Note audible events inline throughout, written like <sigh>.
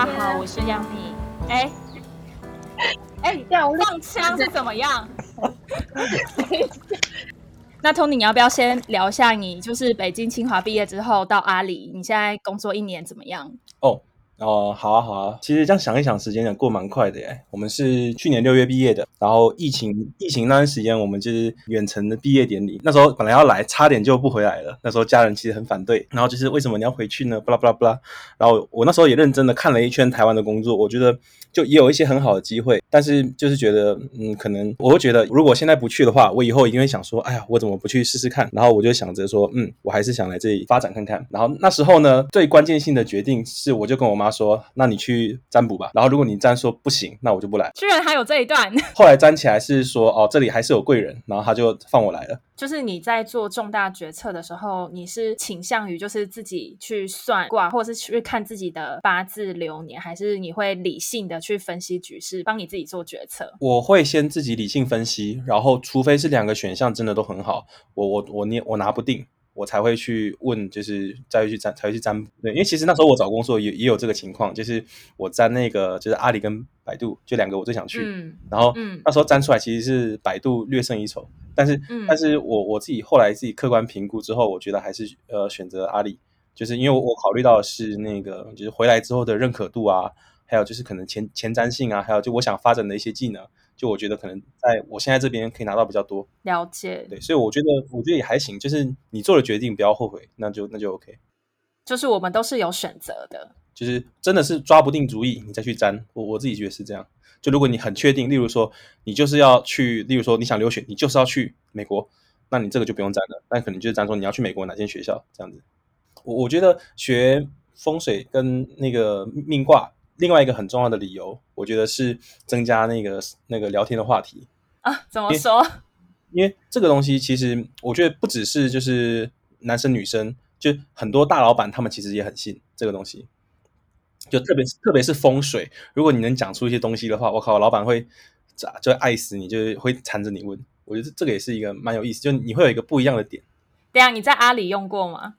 大家好，我是杨幂。哎哎，这样我放枪是怎么样？<laughs> 那 Tony，你要不要先聊一下你就是北京清华毕业之后到阿里，你现在工作一年怎么样？哦，好啊好啊，其实这样想一想，时间也过蛮快的耶。我们是去年六月毕业的，然后疫情疫情那段时间，我们就是远程的毕业典礼。那时候本来要来，差点就不回来了。那时候家人其实很反对，然后就是为什么你要回去呢？巴拉巴拉巴拉。然后我那时候也认真的看了一圈台湾的工作，我觉得就也有一些很好的机会，但是就是觉得嗯，可能我会觉得如果现在不去的话，我以后一定会想说，哎呀，我怎么不去试试看？然后我就想着说，嗯，我还是想来这里发展看看。然后那时候呢，最关键性的决定是，我就跟我妈说，那你去占卜吧。然后如果你占说不行，那我就不来。居然还有这一段，<laughs> 后来占起来是说，哦，这里还是有贵人，然后他就放我来了。就是你在做重大决策的时候，你是倾向于就是自己去算卦，或者是去看自己的八字流年，还是你会理性的去分析局势，帮你自己做决策？我会先自己理性分析，然后除非是两个选项真的都很好，我我我捏我拿不定，我才会去问，就是再去占才会去占卜。对，因为其实那时候我找工作也也有这个情况，就是我占那个就是阿里跟百度，就两个我最想去，嗯然后嗯那时候占出来其实是百度略胜一筹，但是、嗯但是我我自己后来自己客观评估之后，我觉得还是呃选择阿里，就是因为我我考虑到的是那个就是回来之后的认可度啊，还有就是可能前前瞻性啊，还有就我想发展的一些技能，就我觉得可能在我现在这边可以拿到比较多，了解，对，所以我觉得我觉得也还行，就是你做了决定不要后悔，那就那就 OK。就是我们都是有选择的。就是真的是抓不定主意，你再去沾。我我自己觉得是这样。就如果你很确定，例如说你就是要去，例如说你想留学，你就是要去美国，那你这个就不用沾了。但可能就是沾说你要去美国哪间学校这样子。我我觉得学风水跟那个命卦，另外一个很重要的理由，我觉得是增加那个那个聊天的话题。啊，怎么说？因为这个东西其实我觉得不只是就是男生女生，就很多大老板他们其实也很信这个东西。就特别是特别是风水，如果你能讲出一些东西的话，我靠，老板会咋就爱死你，就是会缠着你问。我觉得这个也是一个蛮有意思，就你会有一个不一样的点。对啊，你在阿里用过吗？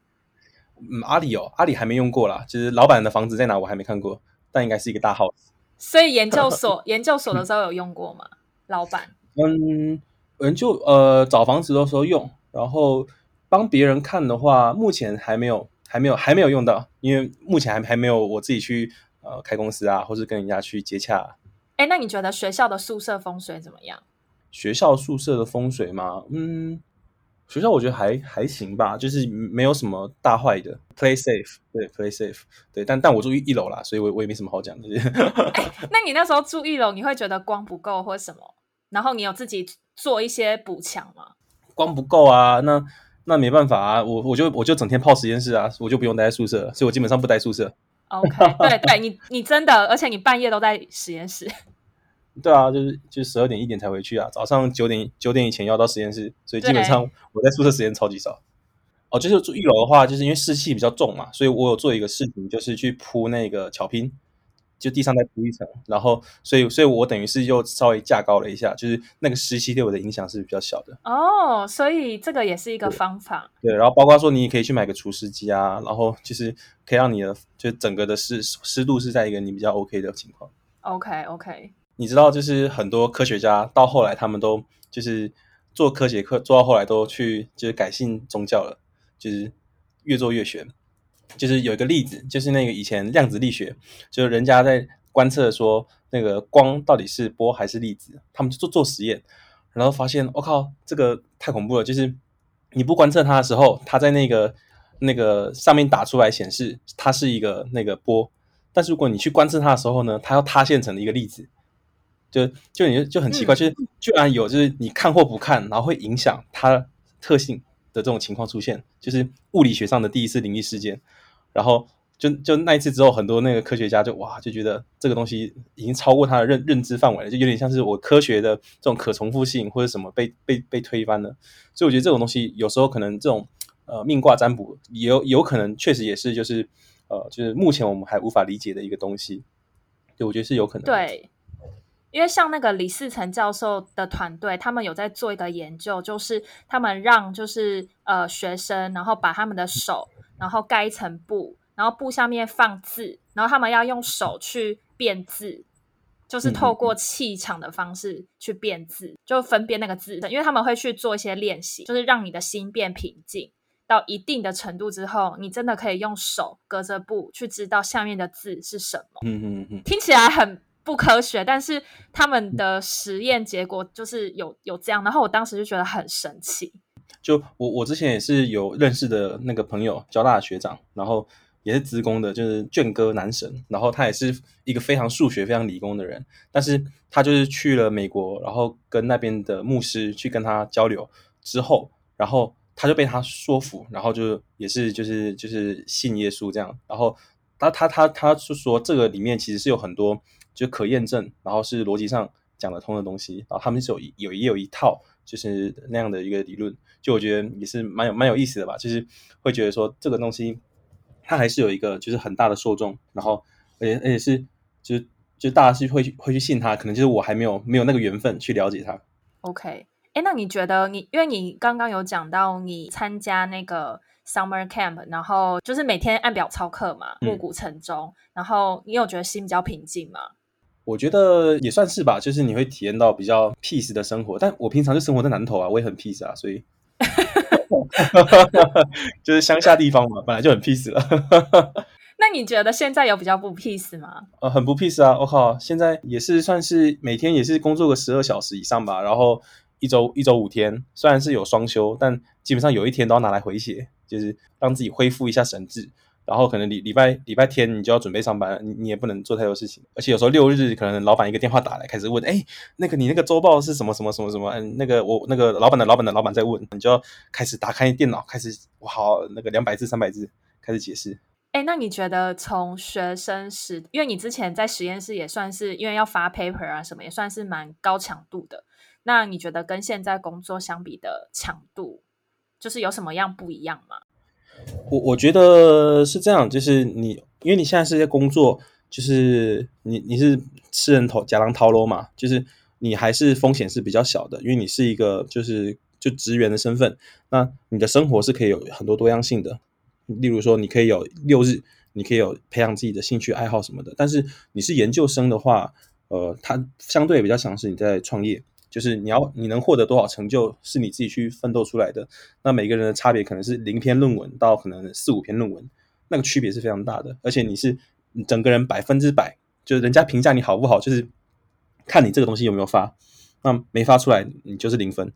嗯，阿里哦，阿里还没用过啦，就是老板的房子在哪我还没看过，但应该是一个大 house。所以研究所 <laughs> 研究所的时候有用过吗？老板？嗯，嗯，就呃找房子的时候用，然后帮别人看的话，目前还没有，还没有，还没有用到，因为目前还还没有我自己去呃开公司啊，或是跟人家去接洽、啊。哎，那你觉得学校的宿舍风水怎么样？学校宿舍的风水吗，嗯，学校我觉得还还行吧，就是没有什么大坏的，play safe，对，play safe，对，但但我住一一楼啦，所以我我也没什么好讲的。就 <laughs> 是那你那时候住一楼，你会觉得光不够或什么？然后你有自己做一些补强吗？光不够啊，那那没办法啊，我我就我就整天泡实验室啊，我就不用待在宿舍了，所以我基本上不待宿舍。OK，对对，你你真的，而且你半夜都在实验室。对啊，就是就十二点一点才回去啊，早上九点九点以前要到实验室，所以基本上我在宿舍时间超级少。哦，就是住一楼的话，就是因为湿气比较重嘛，所以我有做一个事情，就是去铺那个巧拼，就地上再铺一层，然后所以所以我等于是又稍微架高了一下，就是那个湿气对我的影响是比较小的。哦，所以这个也是一个方法。对，然后包括说你也可以去买个除湿机啊，然后就是可以让你的就整个的湿湿度是在一个你比较 OK 的情况。OK OK，你知道，就是很多科学家到后来，他们都就是做科学课，做到后来都去就是改信宗教了，就是越做越玄。就是有一个例子，就是那个以前量子力学，就是人家在观测说那个光到底是波还是粒子，他们就做做实验，然后发现我、靠，这个太恐怖了，就是你不观测它的时候，它在那个那个上面打出来显示它是一个那个波，但是如果你去观测它的时候呢，它要塌陷成了一个粒子，就就你就就很奇怪，嗯就是居然有就是你看或不看，然后会影响它特性的这种情况出现，就是物理学上的第一次灵异事件。然后就就那一次之后，很多那个科学家就哇就觉得这个东西已经超过他的认认知范围了，就有点像是我科学的这种可重复性或者什么被被被推翻了。所以我觉得这种东西有时候可能这种呃命卦占卜也有有可能确实也是就是呃就是目前我们还无法理解的一个东西。对，我觉得是有可能。对，因为像那个李世成教授的团队，他们有在做一个研究，就是他们让就是呃学生，然后把他们的手，然后盖一层布，然后布下面放字，然后他们要用手去辨字，就是嗯透过气场的方式去辨字，就分辨那个字，因为他们会去做一些练习，就是让你的心变平静。到一定的程度之后，你真的可以用手隔着布去知道下面的字是什么。嗯嗯嗯，听起来很不科学，但是他们的实验结果就是有有这样，然后我当时就觉得很神奇。就我我之前也是有认识的那个朋友，交大的学长，然后也是资工的，就是卷哥男神，然后他也是一个非常数学、非常理工的人，但是他就是去了美国，然后跟那边的牧师去跟他交流之后，然后他就被他说服，然后就也是就是就是信耶稣这样，然后他他他他就说这个里面其实是有很多就可验证，然后是逻辑上讲得通的东西，然后他们是有有也有一套就是那样的一个理论，就我觉得也是蛮有蛮有意思的吧，就是会觉得说这个东西它还是有一个就是很大的受众，然后而且而且是就是就大家是会会去信它，可能就是我还没有没有那个缘分去了解它。OK，哎，那你觉得你，因为你刚刚有讲到你参加那个 summer camp，然后就是每天按表操课嘛，嗯暮鼓晨钟，然后你有觉得心比较平静吗？我觉得也算是吧，就是你会体验到比较 peace 的生活，但我平常就生活在南投啊，我也很 peace 啊，所以 <laughs> 就是乡下地方嘛，本来就很 peace 了。<laughs> 那你觉得现在有比较不 peace 吗？呃，很不 peace 啊！我靠，现在也是算是每天也是工作个十二小时以上吧，然后一周一周五天，虽然是有双休，但基本上有一天都要拿来回血，就是让自己恢复一下神智。然后可能礼礼拜礼拜天你就要准备上班，你你也不能做太多事情，而且有时候六日可能老板一个电话打来，开始问，哎，那个你那个周报是什么什么什么什么？嗯，那个我那个老板的老板的老板在问，你就要开始打开电脑，开始哇好那个两百字三百字开始解释。哎，那你觉得从学生时，因为你之前在实验室也算是，因为要发 paper 啊什么，也算是蛮高强度的。那你觉得跟现在工作相比的强度，就是有什么样不一样吗？我我觉得是这样，就是你因为你现在是在工作，就是你你是吃人头假狼掏喽嘛，就是你还是风险是比较小的，因为你是一个就是就职员的身份，那你的生活是可以有很多多样性的。例如说，你可以有六日，你可以有培养自己的兴趣爱好什么的。但是你是研究生的话，呃，它相对比较像是你在创业，就是你要你能获得多少成就，是你自己去奋斗出来的。那每个人的差别可能是零篇论文到可能四五篇论文，那个区别是非常大的。而且你是你整个人百分之百，就是人家评价你好不好，就是看你这个东西有没有发。那没发出来，你就是零分。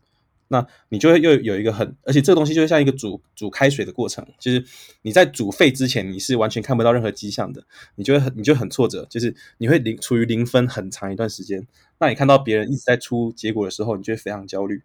那你就会又有一个很，而且这个东西就会像一个煮煮开水的过程，就是你在煮沸之前，你是完全看不到任何迹象的，你就会很你就很挫折，就是你会零处于零分很长一段时间。那你看到别人一直在出结果的时候，你就会非常焦虑。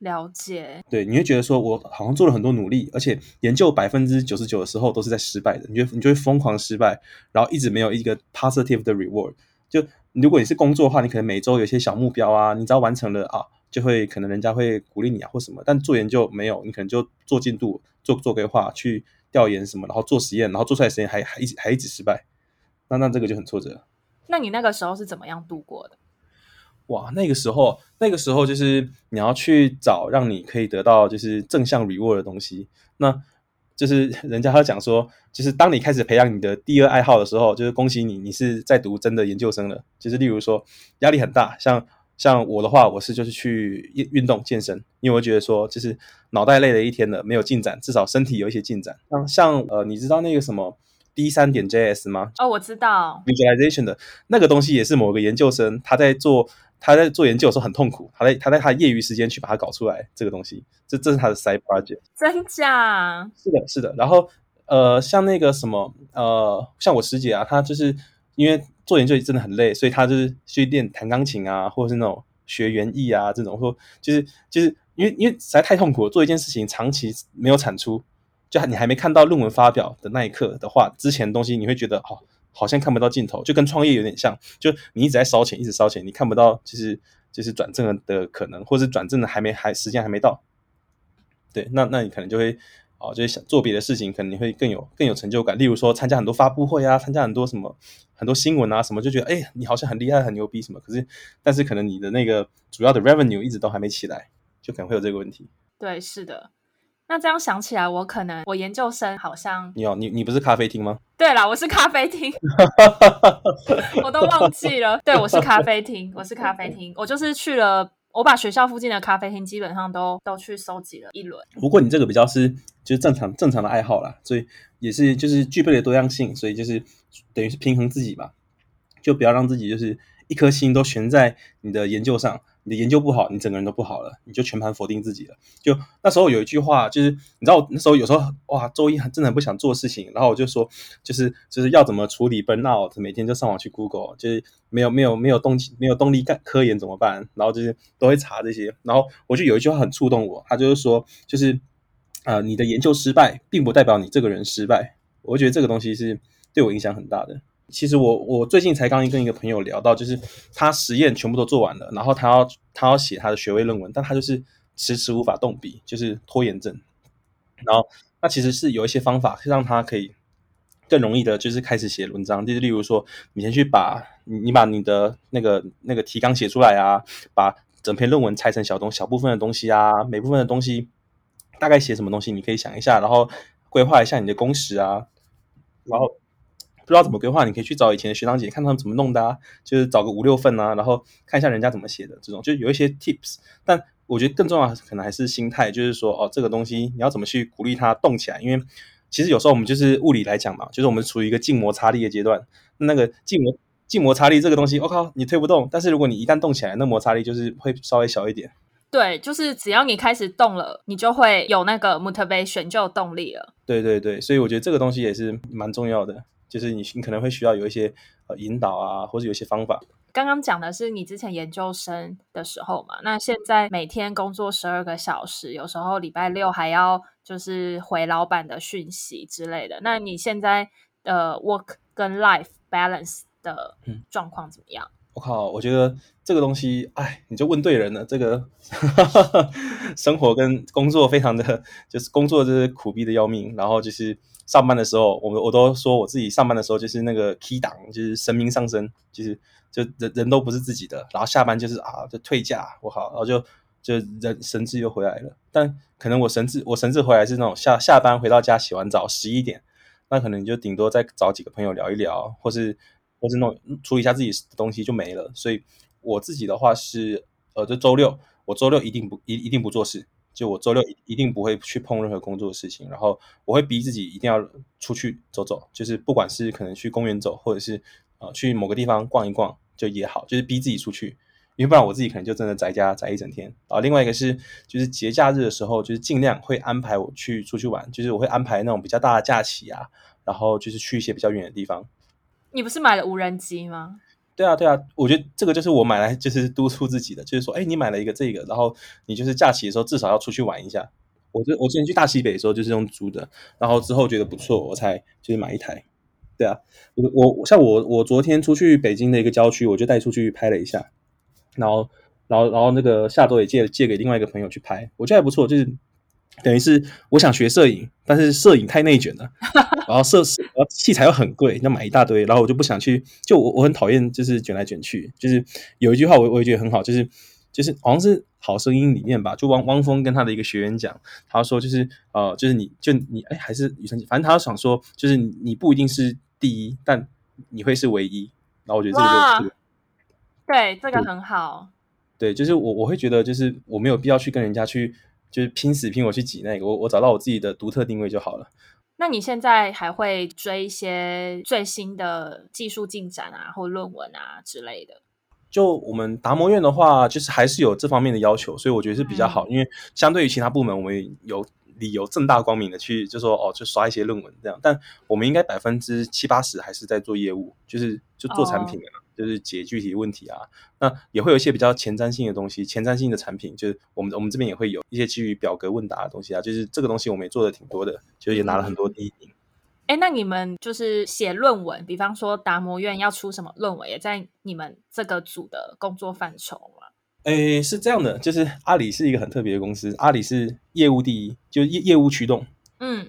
了解，对，你会觉得说我好像做了很多努力，而且研究百分之九十九的时候都是在失败的，你就你就会疯狂失败，然后一直没有一个 positive 的 reward。就如果你是工作的话，你可能每周有一些小目标啊，你只要完成了啊。就会可能人家会鼓励你啊或什么，但做研究没有，你可能就做进度、做做规划、去调研什么，然后做实验，然后做出来实验还还一直还一直失败，那那这个就很挫折。那你那个时候是怎么样度过的？哇，那个时候那个时候就是你要去找让你可以得到就是正向 reward 的东西，那就是 <laughs> 人家他讲说，就是当你开始培养你的第二爱好的时候，就是恭喜你，你是在读真的研究生了。就是例如说压力很大，像。像我的话，我是就是去运运动健身，因为我觉得说，就是脑袋累了一天了，没有进展，至少身体有一些进展。像像呃，你知道那个什么 D 三点 JS 吗？哦，我知道 visualization 的那个东西也是某个研究生他在做他在做研究的时候很痛苦，他在他在他业余时间去把它搞出来这个东西，这这是他的 side project。真假？是的，是的。然后呃，像那个什么呃，像我师姐啊，她就是因为。做研究真的很累，所以他就是去练弹钢琴啊，或者是那种学园艺啊这种，或就是就是因为因为实在太痛苦了，做一件事情长期没有产出，就你还没看到论文发表的那一刻的话，之前的东西你会觉得哦，好像看不到尽头，就跟创业有点像，就你一直在烧钱，一直烧钱，你看不到就是就是转正的可能，或是转正的还没还时间还没到，对，那那你可能就会。哦，就是想做别的事情，可能你会更有更有成就感。例如说，参加很多发布会啊，参加很多什么很多新闻啊，什么就觉得哎，你好像很厉害、很牛逼什么。可是，但是可能你的那个主要的 revenue 一直都还没起来，就可能会有这个问题。对，是的。那这样想起来，我可能我研究生好像你好，你你不是咖啡厅吗？<laughs> 对啦，我是咖啡厅，<laughs> 我都忘记了。对，我是咖啡厅，我是咖啡厅，我就是去了，我把学校附近的咖啡厅基本上都都去收集了一轮。不过你这个比较是就是正常正常的爱好啦，所以也是就是具备了多样性，所以就是等于是平衡自己吧，就不要让自己就是一颗心都悬在你的研究上。你的研究不好，你整个人都不好了，你就全盘否定自己了。就那时候有一句话，就是你知道，那时候有时候哇，周一很真的很不想做事情，然后我就说，就是就是要怎么处理 burnout，每天就上网去 Google，就是没有没有没有动机，没有动力干科研怎么办？然后就是都会查这些，然后我就有一句话很触动我，他就是说，就是啊，你的研究失败，并不代表你这个人失败。我觉得这个东西是对我影响很大的。其实我我最近才刚跟一个朋友聊到，就是他实验全部都做完了，然后他要他要写他的学位论文，但他就是迟迟无法动笔，就是拖延症。然后那其实是有一些方法，让他可以更容易的，就是开始写文章。就是例如说，你先去把你把你的那个那个提纲写出来啊，把整篇论文拆成小东小部分的东西啊，每部分的东西大概写什么东西，你可以想一下，然后规划一下你的工时啊，然后。不知道怎么规划，你可以去找以前的学长姐，看他们怎么弄的啊，就是找个五六份啊，然后看一下人家怎么写的，这种就有一些 tips。但我觉得更重要的可能还是心态，就是说哦，这个东西你要怎么去鼓励它动起来？因为其实有时候我们就是物理来讲嘛，就是我们处于一个静摩擦力的阶段，那个静摩静摩擦力这个东西，我靠，你推不动，但是如果你一旦动起来，那摩擦力就是会稍微小一点。对，就是只要你开始动了，你就会有那个 motivation，就有动力了。对对对，所以我觉得这个东西也是蛮重要的。就是你，你可能会需要有一些呃引导啊，或者有一些方法。刚刚讲的是你之前研究生的时候嘛，那现在每天工作十二个小时，有时候礼拜六还要就是回老板的讯息之类的。那你现在的 work 跟 life balance 的状况怎么样？我靠，我觉得这个东西，哎，你就问对人了。这个 <laughs> 生活跟工作非常的，就是工作就是苦逼的要命，然后就是。上班的时候，我我都说我自己上班的时候就是那个 key 档，就是神明上身，就是就人人都不是自己的。然后下班就是啊，就退假，我好，然后就就人神智又回来了。但可能我神智我神智回来是那种下下班回到家洗完澡十一点，那可能就顶多再找几个朋友聊一聊，或是或是弄处理一下自己的东西就没了。所以我自己的话是，呃，就周六我周六一定不一一定不做事。就我周六一定不会去碰任何工作的事情，然后我会逼自己一定要出去走走，就是不管是可能去公园走，或者是呃去某个地方逛一逛，就也好，就是逼自己出去，因为不然我自己可能就真的宅家宅一整天。啊，另外一个是就是节假日的时候，就是尽量会安排我去出去玩，就是我会安排那种比较大的假期啊，然后就是去一些比较远的地方。你不是买了无人机吗？对啊，对啊，我觉得这个就是我买来就是督促自己的，就是说，哎，你买了一个这个，然后你就是假期的时候至少要出去玩一下。我这我之前去大西北的时候就是用租的，然后之后觉得不错，我才就是买一台。对啊，我我像我我昨天出去北京的一个郊区，我就带出去拍了一下，然后然后然后那个下周也借借给另外一个朋友去拍，我觉得还不错，就是。等于是我想学摄影，但是摄影太内卷了，<laughs> 然后摄然后器材又很贵，要买一大堆，然后我就不想去。就我我很讨厌就是卷来卷去。就是有一句话我我也觉得很好，就是就是好像是好声音里面吧，就汪汪峰跟他的一个学员讲，他说就是呃就是你就你哎还是雨辰，反正他想说就是你不一定是第一，但你会是唯一。然后我觉得这个就对这个很好。对，就是我我会觉得就是我没有必要去跟人家去。就是拼死拼活去挤那个，我我找到我自己的独特定位就好了。那你现在还会追一些最新的技术进展啊，或论文啊之类的？就我们达摩院的话，就是还是有这方面的要求，所以我觉得是比较好，因为相对于其他部门，我们有理由正大光明的去就说哦，就刷一些论文这样。但我们应该百分之七八十还是在做业务，就是就做产品啊。就是解具体问题啊，那也会有一些比较前瞻性的东西，前瞻性的产品，就是我们我们这边也会有一些基于表格问答的东西啊，就是这个东西我们也做的挺多的，就也拿了很多第一名。哎，那你们就是写论文，比方说达摩院要出什么论文，也在你们这个组的工作范畴吗？哎，是这样的，就是阿里是一个很特别的公司，阿里是业务第一，就业业务驱动。嗯，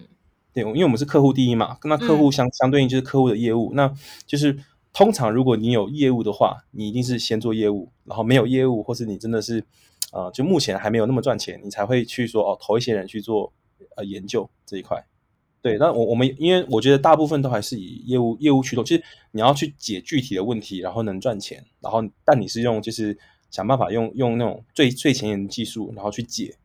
对，因为我们是客户第一嘛，跟那客户相相对应就是客户的业务，那就是。通常，如果你有业务的话，你一定是先做业务，然后没有业务，或是你真的是，呃，就目前还没有那么赚钱，你才会去说哦，投一些人去做呃研究这一块。对，那我我们因为我觉得大部分都还是以业务业务驱动，就是你要去解具体的问题，然后能赚钱，然后但你是用就是想办法用用那种最最前沿的技术，然后去解。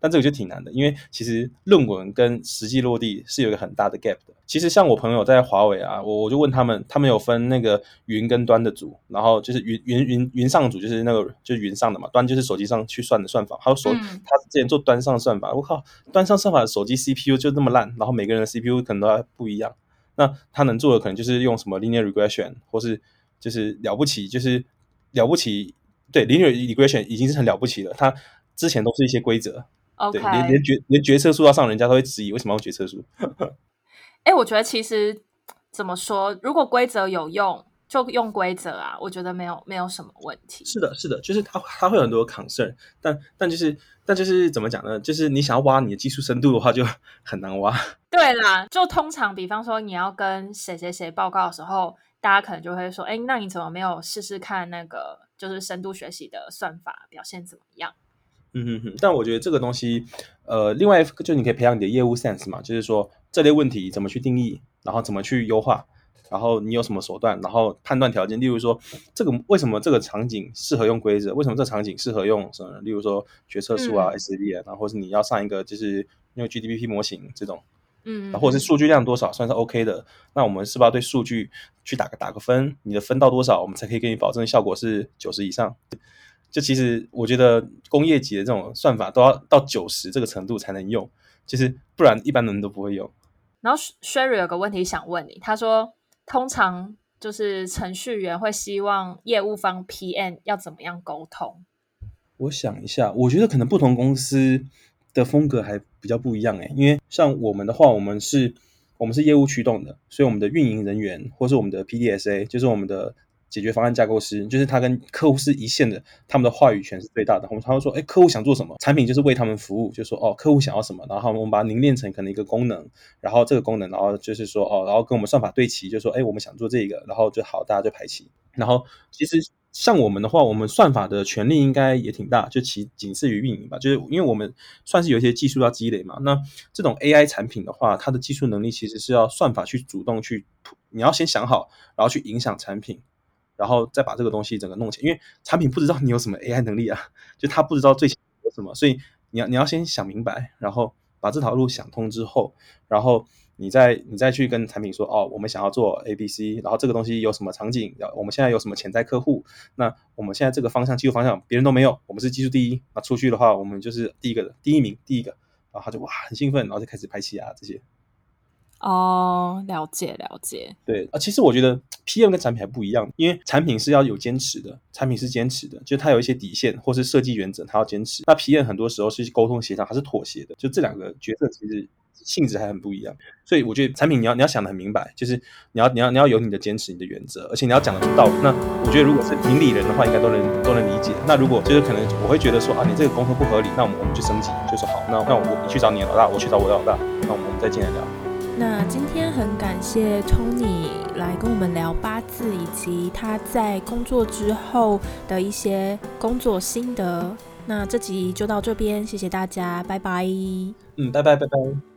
但这个就挺难的，因为其实论文跟实际落地是有一个很大的 gap 的。其实像我朋友在华为啊，我我就问他们，他们有分那个云跟端的组，然后就是云云云云上组就是那个就是云上的嘛，端就是手机上去算的算法。还有手他之前做端上算法，我靠，端上算法的手机 CPU 就那么烂，然后每个人的 CPU 可能都不一样。那他能做的可能就是用什么 linear regression，或是就是了不起，就是了不起。对 linear regression 已经是很了不起了，它之前都是一些规则。OK，连连决连决策树要上，人家都会质疑为什么要决策树。哎，我觉得其实怎么说，如果规则有用，就用规则啊，我觉得没有没有什么问题。是的，是的，就是它它会有很多 concern，但但就是但就是怎么讲呢？就是你想要挖你的技术深度的话，就很难挖。<laughs> 对啦，就通常比方说你要跟谁谁谁报告的时候，大家可能就会说，哎，那你怎么没有试试看那个就是深度学习的算法表现怎么样？嗯哼哼，但我觉得这个东西，呃，另外就你可以培养你的业务 sense 嘛，就是说这类问题怎么去定义，然后怎么去优化，然后你有什么手段，然后判断条件，例如说这个为什么这个场景适合用规则，为什么这场景适合用什么，例如说决策树啊、S V 啊，然后或是你要上一个就是用 G D P P 模型这种，嗯，或者是数据量多少算是 O K 的，那我们是不是要对数据去打个打个分，你的分到多少，我们才可以给你保证效果是九十以上。就其实我觉得工业级的这种算法都要到九十这个程度才能用，其实不然一般人都不会用。然后 Sherry 有个问题想问你，他说通常就是程序员会希望业务方 PM 要怎么样沟通？我想一下，我觉得可能不同公司的风格还比较不一样诶，因为像我们的话，我们是我们是业务驱动的，所以我们的运营人员或是我们的 PDSA 就是我们的。解决方案架构师就是他跟客户是一线的，他们的话语权是最大的。我们他会说，哎，客户想做什么，产品就是为他们服务，就说哦，客户想要什么，然后我们把它凝练成可能一个功能，然后这个功能，然后就是说哦，然后跟我们算法对齐，就说哎，我们想做这个，然后就好，大家就排齐。然后其实像我们的话，我们算法的权利应该也挺大，就其仅次于运营吧，就是因为我们算是有一些技术要积累嘛。那这种 AI 产品的话，它的技术能力其实是要算法去主动去，你要先想好，然后去影响产品。然后再把这个东西整个弄起来，因为产品不知道你有什么 AI 能力啊，就他不知道最有什么，所以你要你要先想明白，然后把这条路想通之后，然后你再你再去跟产品说，哦，我们想要做 A B C，然后这个东西有什么场景，我们现在有什么潜在客户，那我们现在这个方向技术方向别人都没有，我们是技术第一，那出去的话，我们就是第一个的第一名第一个，然后他就哇很兴奋，然后就开始拍戏啊这些。哦，了解了解。对啊，其实我觉得 PM 跟产品还不一样，因为产品是要有坚持的，产品是坚持的，就它有一些底线或是设计原则，它要坚持。那 PM 很多时候是沟通协商，还是妥协的，就这两个角色其实性质还很不一样。所以我觉得产品你要你要想的很明白，就是你要你要你要有你的坚持，你的原则，而且你要讲的道理。那我觉得如果是明理人的话，应该都能都能理解。那如果就是可能我会觉得说啊，你这个沟通不合理，那我们我们去升级，就说好，那那我你去找你的老大，我去找我的老大，那我们再进来聊。那今天很感谢 Tony 来跟我们聊八字，以及他在工作之后的一些工作心得。那这集就到这边，谢谢大家，拜拜。嗯，拜拜拜拜。